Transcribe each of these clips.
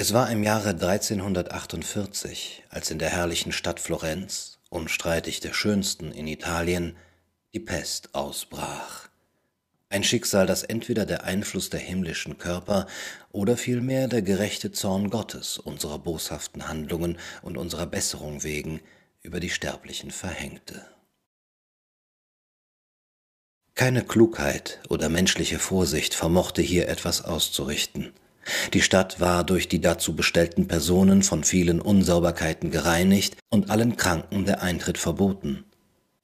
Es war im Jahre 1348, als in der herrlichen Stadt Florenz, unstreitig der schönsten in Italien, die Pest ausbrach. Ein Schicksal, das entweder der Einfluss der himmlischen Körper oder vielmehr der gerechte Zorn Gottes unserer boshaften Handlungen und unserer Besserung wegen über die Sterblichen verhängte. Keine Klugheit oder menschliche Vorsicht vermochte hier etwas auszurichten. Die Stadt war durch die dazu bestellten Personen von vielen Unsauberkeiten gereinigt und allen Kranken der Eintritt verboten.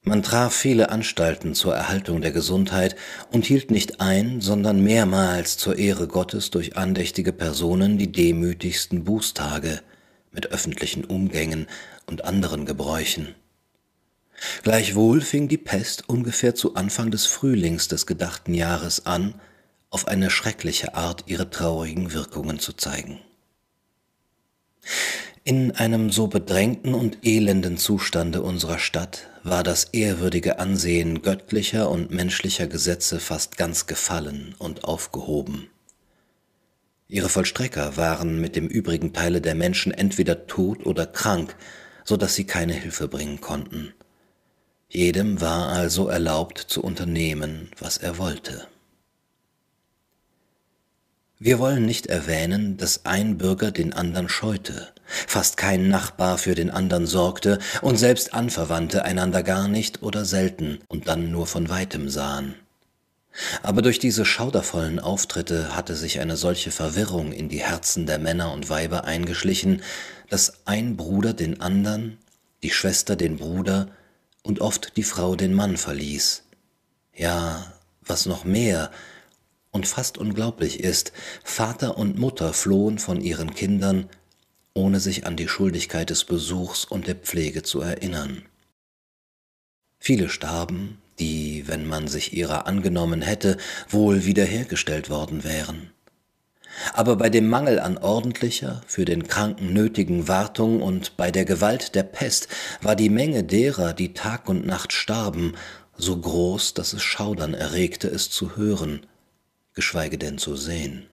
Man traf viele Anstalten zur Erhaltung der Gesundheit und hielt nicht ein, sondern mehrmals zur Ehre Gottes durch andächtige Personen die demütigsten Bußtage mit öffentlichen Umgängen und anderen Gebräuchen. Gleichwohl fing die Pest ungefähr zu Anfang des Frühlings des gedachten Jahres an, auf eine schreckliche Art ihre traurigen Wirkungen zu zeigen. In einem so bedrängten und elenden Zustande unserer Stadt war das ehrwürdige Ansehen göttlicher und menschlicher Gesetze fast ganz gefallen und aufgehoben. Ihre Vollstrecker waren mit dem übrigen Teile der Menschen entweder tot oder krank, so dass sie keine Hilfe bringen konnten. Jedem war also erlaubt zu unternehmen, was er wollte. Wir wollen nicht erwähnen, dass ein Bürger den andern scheute, fast kein Nachbar für den andern sorgte und selbst Anverwandte einander gar nicht oder selten und dann nur von weitem sahen. Aber durch diese schaudervollen Auftritte hatte sich eine solche Verwirrung in die Herzen der Männer und Weiber eingeschlichen, dass ein Bruder den andern, die Schwester den Bruder und oft die Frau den Mann verließ. Ja, was noch mehr, und fast unglaublich ist, Vater und Mutter flohen von ihren Kindern, ohne sich an die Schuldigkeit des Besuchs und der Pflege zu erinnern. Viele starben, die, wenn man sich ihrer angenommen hätte, wohl wiederhergestellt worden wären. Aber bei dem Mangel an ordentlicher, für den Kranken nötigen Wartung und bei der Gewalt der Pest war die Menge derer, die Tag und Nacht starben, so groß, dass es Schaudern erregte, es zu hören, geschweige denn zu sehen.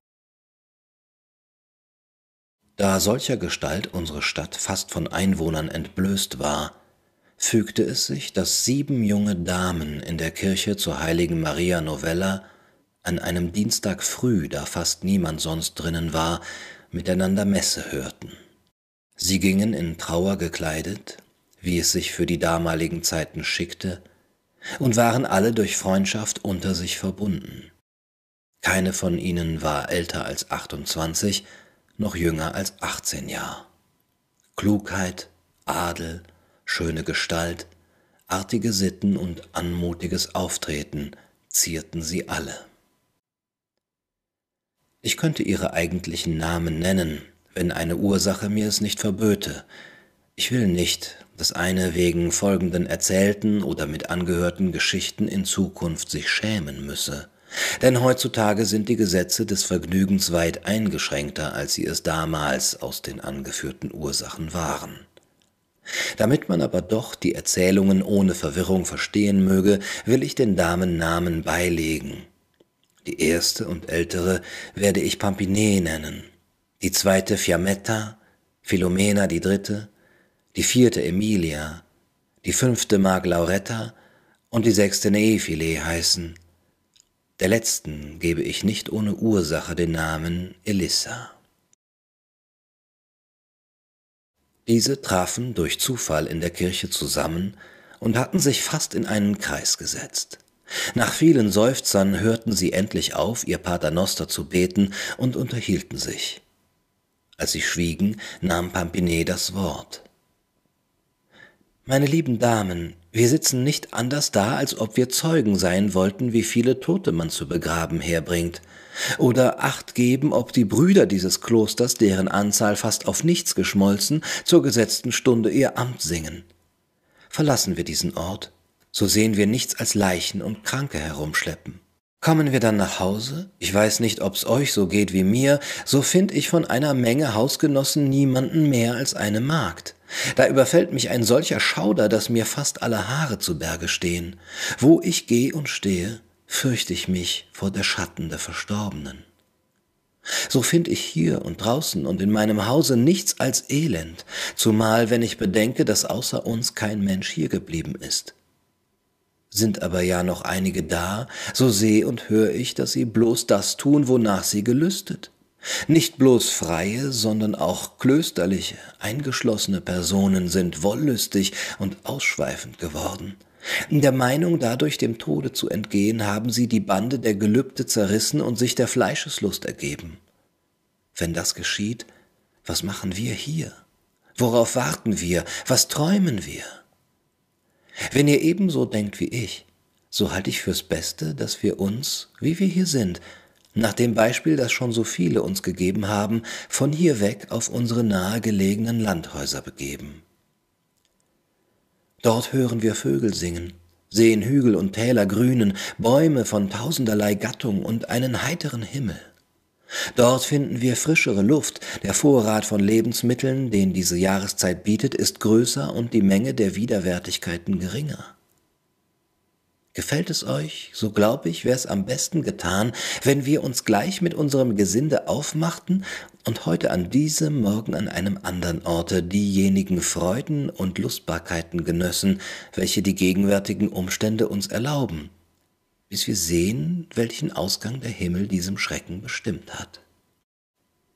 Da solcher Gestalt unsere Stadt fast von Einwohnern entblößt war, fügte es sich, dass sieben junge Damen in der Kirche zur heiligen Maria Novella an einem Dienstag früh, da fast niemand sonst drinnen war, miteinander Messe hörten. Sie gingen in Trauer gekleidet, wie es sich für die damaligen Zeiten schickte, und waren alle durch Freundschaft unter sich verbunden. Keine von ihnen war älter als 28, noch jünger als 18 Jahre. Klugheit, Adel, schöne Gestalt, artige Sitten und anmutiges Auftreten zierten sie alle. Ich könnte ihre eigentlichen Namen nennen, wenn eine Ursache mir es nicht verböte. Ich will nicht, dass eine wegen folgenden erzählten oder mit angehörten Geschichten in Zukunft sich schämen müsse. Denn heutzutage sind die Gesetze des Vergnügens weit eingeschränkter, als sie es damals aus den angeführten Ursachen waren. Damit man aber doch die Erzählungen ohne Verwirrung verstehen möge, will ich den Damen Namen beilegen. Die erste und ältere werde ich Pampinee nennen, die zweite Fiammetta, Philomena die dritte, die vierte Emilia, die fünfte mag Lauretta und die sechste Neefile heißen, der letzten gebe ich nicht ohne Ursache den Namen Elissa. Diese trafen durch Zufall in der Kirche zusammen und hatten sich fast in einen Kreis gesetzt. Nach vielen Seufzern hörten sie endlich auf, ihr Paternoster zu beten und unterhielten sich. Als sie schwiegen, nahm Pampine das Wort. Meine lieben Damen, wir sitzen nicht anders da, als ob wir Zeugen sein wollten, wie viele Tote man zu begraben herbringt, oder acht geben, ob die Brüder dieses Klosters, deren Anzahl fast auf nichts geschmolzen, zur gesetzten Stunde ihr Amt singen. Verlassen wir diesen Ort, so sehen wir nichts als Leichen und Kranke herumschleppen. Kommen wir dann nach Hause, ich weiß nicht, ob's euch so geht wie mir, so find ich von einer Menge Hausgenossen niemanden mehr als eine Magd. Da überfällt mich ein solcher Schauder, dass mir fast alle Haare zu Berge stehen. Wo ich geh und stehe, fürchte ich mich vor der Schatten der Verstorbenen. So find ich hier und draußen und in meinem Hause nichts als Elend, zumal wenn ich bedenke, dass außer uns kein Mensch hier geblieben ist. Sind aber ja noch einige da, so seh und hör ich, dass sie bloß das tun, wonach sie gelüstet. Nicht bloß freie, sondern auch klösterliche, eingeschlossene Personen sind wollüstig und ausschweifend geworden. In der Meinung, dadurch dem Tode zu entgehen, haben sie die Bande der Gelübde zerrissen und sich der Fleischeslust ergeben. Wenn das geschieht, was machen wir hier? Worauf warten wir? Was träumen wir? Wenn ihr ebenso denkt wie ich, so halte ich fürs Beste, dass wir uns, wie wir hier sind, nach dem Beispiel, das schon so viele uns gegeben haben, von hier weg auf unsere nahegelegenen Landhäuser begeben. Dort hören wir Vögel singen, sehen Hügel und Täler grünen, Bäume von tausenderlei Gattung und einen heiteren Himmel. Dort finden wir frischere Luft, der Vorrat von Lebensmitteln, den diese Jahreszeit bietet, ist größer und die Menge der Widerwärtigkeiten geringer. Gefällt es euch, so glaub ich, wär's am besten getan, wenn wir uns gleich mit unserem Gesinde aufmachten und heute an diesem, morgen an einem anderen Orte diejenigen Freuden und Lustbarkeiten genössen, welche die gegenwärtigen Umstände uns erlauben, bis wir sehen, welchen Ausgang der Himmel diesem Schrecken bestimmt hat.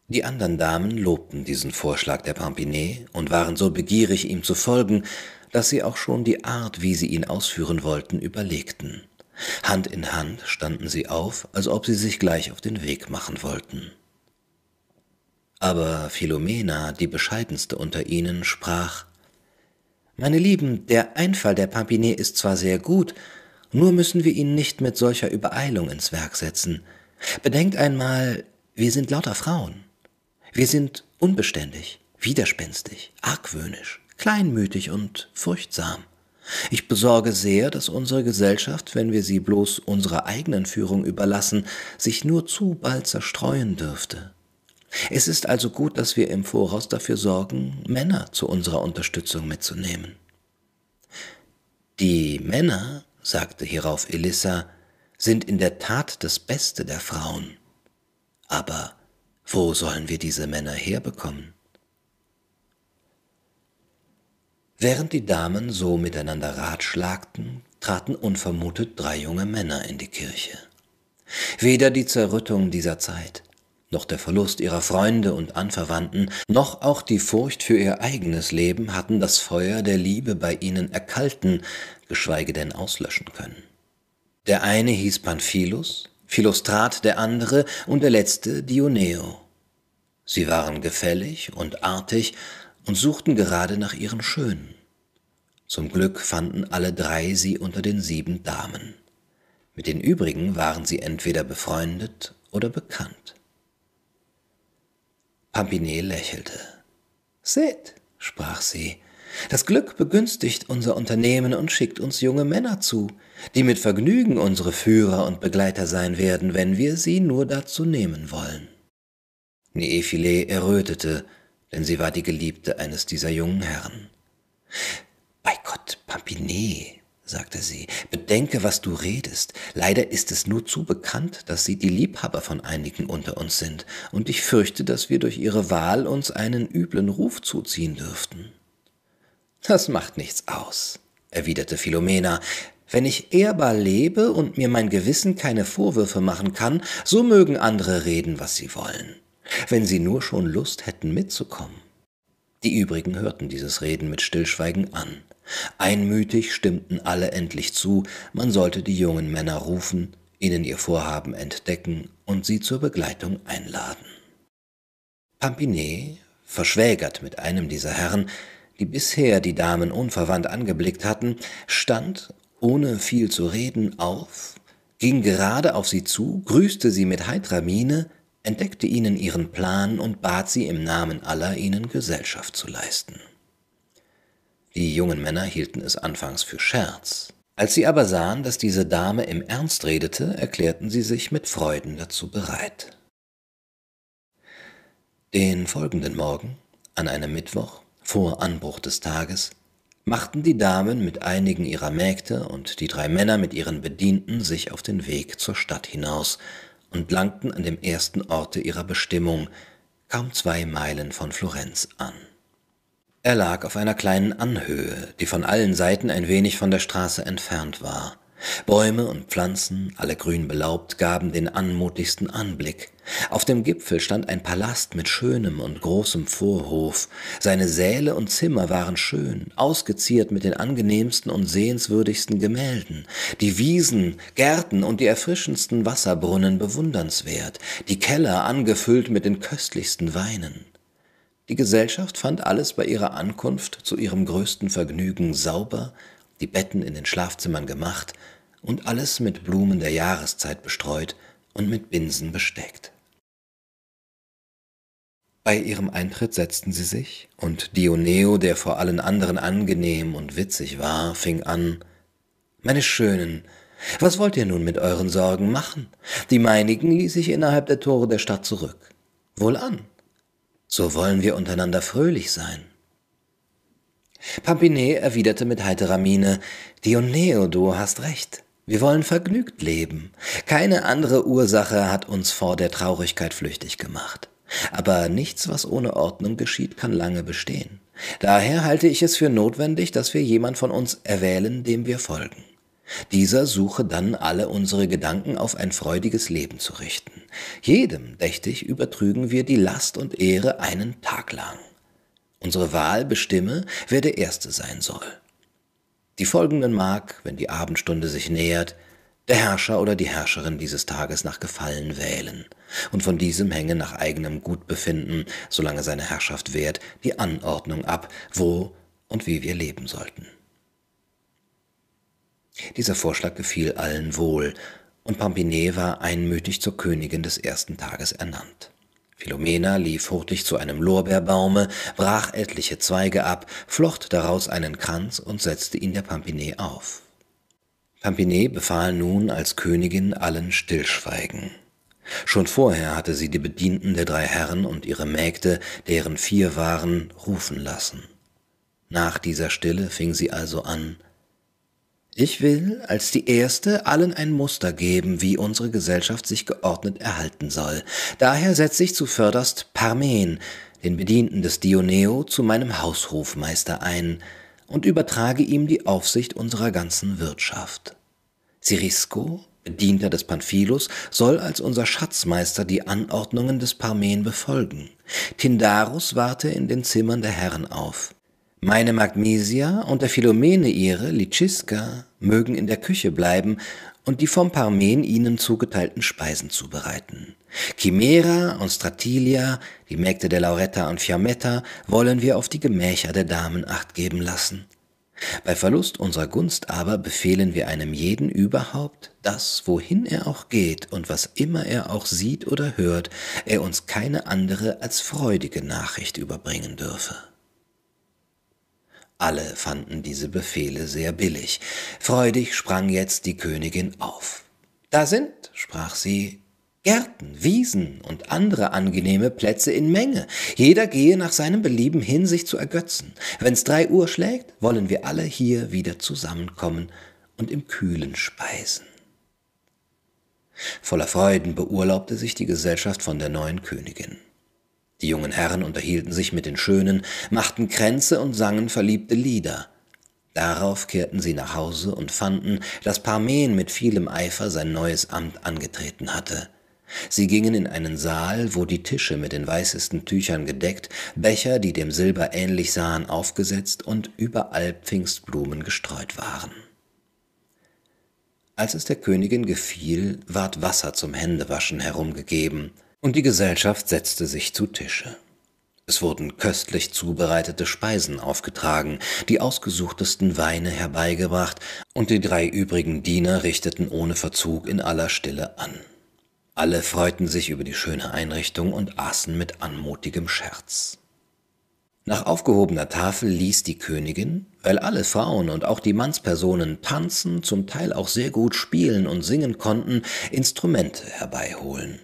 Die anderen Damen lobten diesen Vorschlag der Pampinet und waren so begierig, ihm zu folgen, dass sie auch schon die Art, wie sie ihn ausführen wollten, überlegten. Hand in Hand standen sie auf, als ob sie sich gleich auf den Weg machen wollten. Aber Philomena, die bescheidenste unter ihnen, sprach Meine Lieben, der Einfall der Pampinet ist zwar sehr gut, nur müssen wir ihn nicht mit solcher Übereilung ins Werk setzen. Bedenkt einmal, wir sind lauter Frauen. Wir sind unbeständig, widerspenstig, argwöhnisch kleinmütig und furchtsam. Ich besorge sehr, dass unsere Gesellschaft, wenn wir sie bloß unserer eigenen Führung überlassen, sich nur zu bald zerstreuen dürfte. Es ist also gut, dass wir im Voraus dafür sorgen, Männer zu unserer Unterstützung mitzunehmen. Die Männer, sagte hierauf Elissa, sind in der Tat das Beste der Frauen. Aber wo sollen wir diese Männer herbekommen? Während die Damen so miteinander ratschlagten, traten unvermutet drei junge Männer in die Kirche. Weder die Zerrüttung dieser Zeit, noch der Verlust ihrer Freunde und Anverwandten, noch auch die Furcht für ihr eigenes Leben hatten das Feuer der Liebe bei ihnen erkalten, geschweige denn auslöschen können. Der eine hieß Pamphilus, Philostrat der andere und der letzte Dioneo. Sie waren gefällig und artig und suchten gerade nach ihren Schönen. Zum Glück fanden alle drei sie unter den sieben Damen. Mit den übrigen waren sie entweder befreundet oder bekannt. Pampinet lächelte. Seht, sprach sie, das Glück begünstigt unser Unternehmen und schickt uns junge Männer zu, die mit Vergnügen unsere Führer und Begleiter sein werden, wenn wir sie nur dazu nehmen wollen. Neephile errötete, denn sie war die Geliebte eines dieser jungen Herren. Bei Gott, Pampinet, sagte sie, bedenke, was du redest. Leider ist es nur zu bekannt, dass sie die Liebhaber von einigen unter uns sind, und ich fürchte, dass wir durch ihre Wahl uns einen üblen Ruf zuziehen dürften. Das macht nichts aus, erwiderte Philomena. Wenn ich ehrbar lebe und mir mein Gewissen keine Vorwürfe machen kann, so mögen andere reden, was sie wollen wenn sie nur schon Lust hätten mitzukommen. Die übrigen hörten dieses Reden mit Stillschweigen an. Einmütig stimmten alle endlich zu, man sollte die jungen Männer rufen, ihnen ihr Vorhaben entdecken und sie zur Begleitung einladen. Pampinet, verschwägert mit einem dieser Herren, die bisher die Damen unverwandt angeblickt hatten, stand, ohne viel zu reden, auf, ging gerade auf sie zu, grüßte sie mit heitrer Miene, entdeckte ihnen ihren Plan und bat sie im Namen aller ihnen Gesellschaft zu leisten. Die jungen Männer hielten es anfangs für Scherz. Als sie aber sahen, dass diese Dame im Ernst redete, erklärten sie sich mit Freuden dazu bereit. Den folgenden Morgen, an einem Mittwoch, vor Anbruch des Tages, machten die Damen mit einigen ihrer Mägde und die drei Männer mit ihren Bedienten sich auf den Weg zur Stadt hinaus, und langten an dem ersten Orte ihrer Bestimmung, kaum zwei Meilen von Florenz, an. Er lag auf einer kleinen Anhöhe, die von allen Seiten ein wenig von der Straße entfernt war. Bäume und Pflanzen, alle grün belaubt, gaben den anmutigsten Anblick. Auf dem Gipfel stand ein Palast mit schönem und großem Vorhof. Seine Säle und Zimmer waren schön, ausgeziert mit den angenehmsten und sehenswürdigsten Gemälden, die Wiesen, Gärten und die erfrischendsten Wasserbrunnen bewundernswert, die Keller angefüllt mit den köstlichsten Weinen. Die Gesellschaft fand alles bei ihrer Ankunft zu ihrem größten Vergnügen sauber, die Betten in den Schlafzimmern gemacht und alles mit Blumen der Jahreszeit bestreut und mit Binsen besteckt. Bei ihrem Eintritt setzten sie sich, und Dioneo, der vor allen anderen angenehm und witzig war, fing an Meine Schönen, was wollt ihr nun mit euren Sorgen machen? Die meinigen ließ ich innerhalb der Tore der Stadt zurück. Wohlan, so wollen wir untereinander fröhlich sein. Pampinet erwiderte mit heiterer Miene, Dioneo, du hast recht. Wir wollen vergnügt leben. Keine andere Ursache hat uns vor der Traurigkeit flüchtig gemacht. Aber nichts, was ohne Ordnung geschieht, kann lange bestehen. Daher halte ich es für notwendig, dass wir jemand von uns erwählen, dem wir folgen. Dieser suche dann alle unsere Gedanken auf ein freudiges Leben zu richten. Jedem, dächte ich, übertrügen wir die Last und Ehre einen Tag lang. Unsere Wahl bestimme, wer der Erste sein soll. Die folgenden mag, wenn die Abendstunde sich nähert, der Herrscher oder die Herrscherin dieses Tages nach Gefallen wählen, und von diesem hänge nach eigenem Gutbefinden, solange seine Herrschaft währt, die Anordnung ab, wo und wie wir leben sollten. Dieser Vorschlag gefiel allen wohl, und Pampinet war einmütig zur Königin des ersten Tages ernannt. Philomena lief hurtig zu einem Lorbeerbaume, brach etliche Zweige ab, flocht daraus einen Kranz und setzte ihn der Pampinet auf. Pampinet befahl nun als Königin allen Stillschweigen. Schon vorher hatte sie die Bedienten der drei Herren und ihre Mägde, deren vier waren, rufen lassen. Nach dieser Stille fing sie also an, ich will als die erste allen ein Muster geben, wie unsere Gesellschaft sich geordnet erhalten soll. Daher setze ich zuvörderst Parmen, den Bedienten des Dioneo, zu meinem Haushofmeister ein und übertrage ihm die Aufsicht unserer ganzen Wirtschaft. Sirisco, Bedienter des Pamphilus, soll als unser Schatzmeister die Anordnungen des Parmen befolgen. Tindarus warte in den Zimmern der Herren auf. Meine Magnesia und der Philomene ihre, Liciska, mögen in der Küche bleiben und die vom Parmen ihnen zugeteilten Speisen zubereiten. Chimera und Stratilia, die Mägde der Lauretta und Fiammetta, wollen wir auf die Gemächer der Damen acht geben lassen. Bei Verlust unserer Gunst aber befehlen wir einem jeden überhaupt, dass, wohin er auch geht und was immer er auch sieht oder hört, er uns keine andere als freudige Nachricht überbringen dürfe. Alle fanden diese Befehle sehr billig. Freudig sprang jetzt die Königin auf. Da sind, sprach sie, Gärten, Wiesen und andere angenehme Plätze in Menge. Jeder gehe nach seinem Belieben hin, sich zu ergötzen. Wenn's drei Uhr schlägt, wollen wir alle hier wieder zusammenkommen und im Kühlen speisen. Voller Freuden beurlaubte sich die Gesellschaft von der neuen Königin. Die jungen Herren unterhielten sich mit den Schönen, machten Kränze und sangen verliebte Lieder. Darauf kehrten sie nach Hause und fanden, dass Parmen mit vielem Eifer sein neues Amt angetreten hatte. Sie gingen in einen Saal, wo die Tische mit den weißesten Tüchern gedeckt, Becher, die dem Silber ähnlich sahen, aufgesetzt und überall Pfingstblumen gestreut waren. Als es der Königin gefiel, ward Wasser zum Händewaschen herumgegeben, und die Gesellschaft setzte sich zu Tische. Es wurden köstlich zubereitete Speisen aufgetragen, die ausgesuchtesten Weine herbeigebracht, und die drei übrigen Diener richteten ohne Verzug in aller Stille an. Alle freuten sich über die schöne Einrichtung und aßen mit anmutigem Scherz. Nach aufgehobener Tafel ließ die Königin, weil alle Frauen und auch die Mannspersonen tanzen, zum Teil auch sehr gut spielen und singen konnten, Instrumente herbeiholen.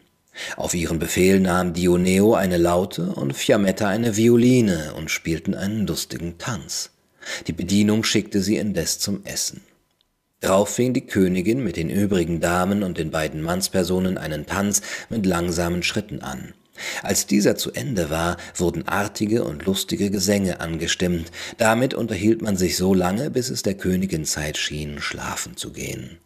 Auf ihren Befehl nahm Dioneo eine Laute und Fiammetta eine Violine und spielten einen lustigen Tanz. Die Bedienung schickte sie indes zum Essen. Drauf fing die Königin mit den übrigen Damen und den beiden Mannspersonen einen Tanz mit langsamen Schritten an. Als dieser zu Ende war, wurden artige und lustige Gesänge angestimmt. Damit unterhielt man sich so lange, bis es der Königin Zeit schien, schlafen zu gehen.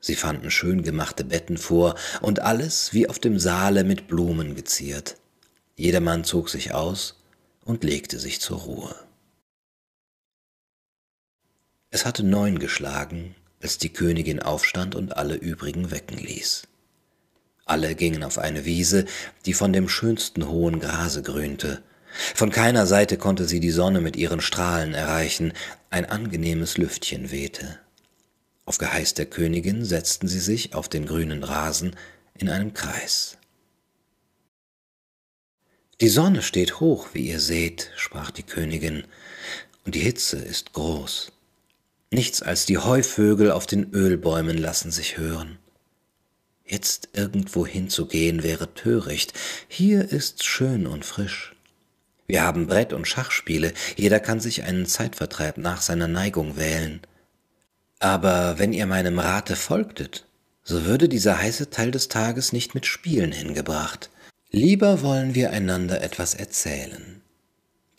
Sie fanden schön gemachte Betten vor und alles wie auf dem Saale mit Blumen geziert. Jedermann zog sich aus und legte sich zur Ruhe. Es hatte neun geschlagen, als die Königin aufstand und alle übrigen wecken ließ. Alle gingen auf eine Wiese, die von dem schönsten hohen Grase grünte. Von keiner Seite konnte sie die Sonne mit ihren Strahlen erreichen, ein angenehmes Lüftchen wehte. Auf Geheiß der Königin setzten sie sich auf den grünen Rasen in einem Kreis. Die Sonne steht hoch, wie ihr seht, sprach die Königin, und die Hitze ist groß. Nichts als die Heuvögel auf den Ölbäumen lassen sich hören. Jetzt irgendwo hinzugehen wäre töricht. Hier ist's schön und frisch. Wir haben Brett- und Schachspiele, jeder kann sich einen Zeitvertreib nach seiner Neigung wählen. Aber wenn ihr meinem Rate folgtet, so würde dieser heiße Teil des Tages nicht mit Spielen hingebracht. Lieber wollen wir einander etwas erzählen.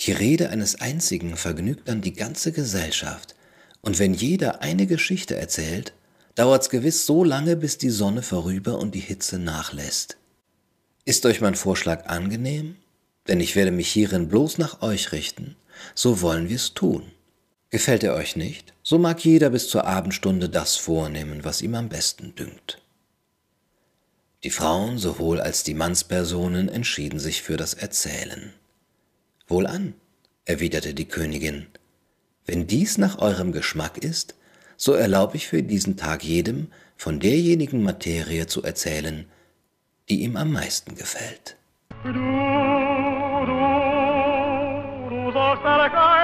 Die Rede eines einzigen vergnügt dann die ganze Gesellschaft, und wenn jeder eine Geschichte erzählt, dauert's gewiss so lange, bis die Sonne vorüber und die Hitze nachlässt. Ist euch mein Vorschlag angenehm? Denn ich werde mich hierin bloß nach euch richten, so wollen wir's tun. Gefällt er euch nicht, so mag jeder bis zur Abendstunde das vornehmen, was ihm am besten dünkt. Die Frauen sowohl als die Mannspersonen entschieden sich für das Erzählen. Wohlan, erwiderte die Königin, wenn dies nach eurem Geschmack ist, so erlaube ich für diesen Tag jedem, von derjenigen Materie zu erzählen, die ihm am meisten gefällt. Du, du, du Kaiser